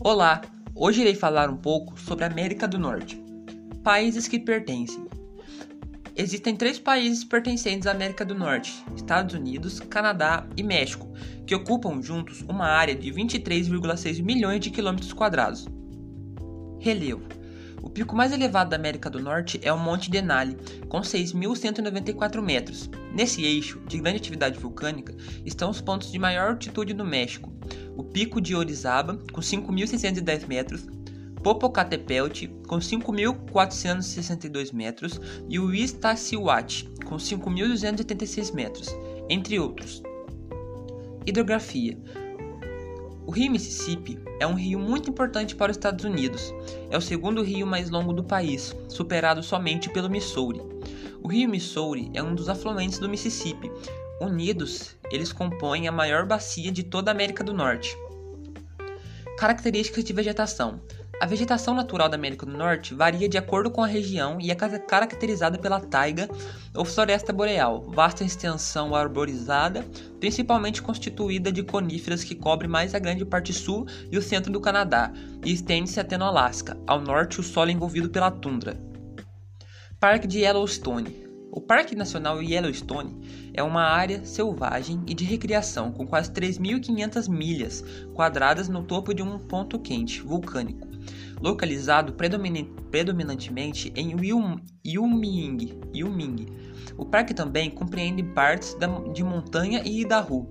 Olá, hoje irei falar um pouco sobre a América do Norte. Países que pertencem. Existem três países pertencentes à América do Norte: Estados Unidos, Canadá e México, que ocupam juntos uma área de 23,6 milhões de quilômetros quadrados. Relevo. O pico mais elevado da América do Norte é o Monte Denali, com 6.194 metros. Nesse eixo, de grande atividade vulcânica, estão os pontos de maior altitude no México: o Pico de Orizaba, com 5.610 metros, Popocatépetl, com 5.462 metros, e o Iztaccíhuatl, com 5.286 metros, entre outros. Hidrografia o rio Mississippi é um rio muito importante para os Estados Unidos. É o segundo rio mais longo do país, superado somente pelo Missouri. O rio Missouri é um dos afluentes do Mississippi. Unidos, eles compõem a maior bacia de toda a América do Norte. Características de vegetação: a vegetação natural da América do Norte varia de acordo com a região e é caracterizada pela taiga ou floresta boreal, vasta extensão arborizada, principalmente constituída de coníferas que cobre mais a grande parte sul e o centro do Canadá, e estende-se até no Alasca, ao norte o solo é envolvido pela tundra. Parque de Yellowstone o Parque Nacional Yellowstone é uma área selvagem e de recreação com quase 3.500 milhas quadradas no topo de um ponto quente vulcânico localizado predominantemente em. Wyoming. O parque também compreende partes de montanha e Idaho.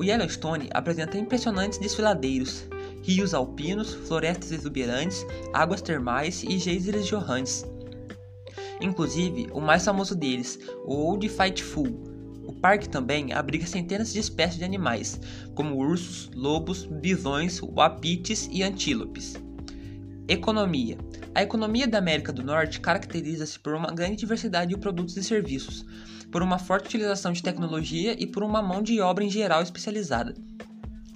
O Yellowstone apresenta impressionantes desfiladeiros, rios alpinos, florestas exuberantes, águas termais e geysers jorrantes. Inclusive, o mais famoso deles, o Old Faithful. O parque também abriga centenas de espécies de animais, como ursos, lobos, bisões, wapitis e antílopes. Economia. A economia da América do Norte caracteriza-se por uma grande diversidade de produtos e serviços, por uma forte utilização de tecnologia e por uma mão de obra em geral especializada.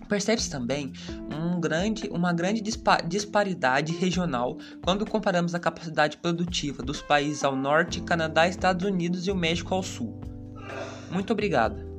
Percebe-se também um grande, uma grande disparidade regional quando comparamos a capacidade produtiva dos países ao norte, Canadá, Estados Unidos e o México ao sul. Muito obrigado.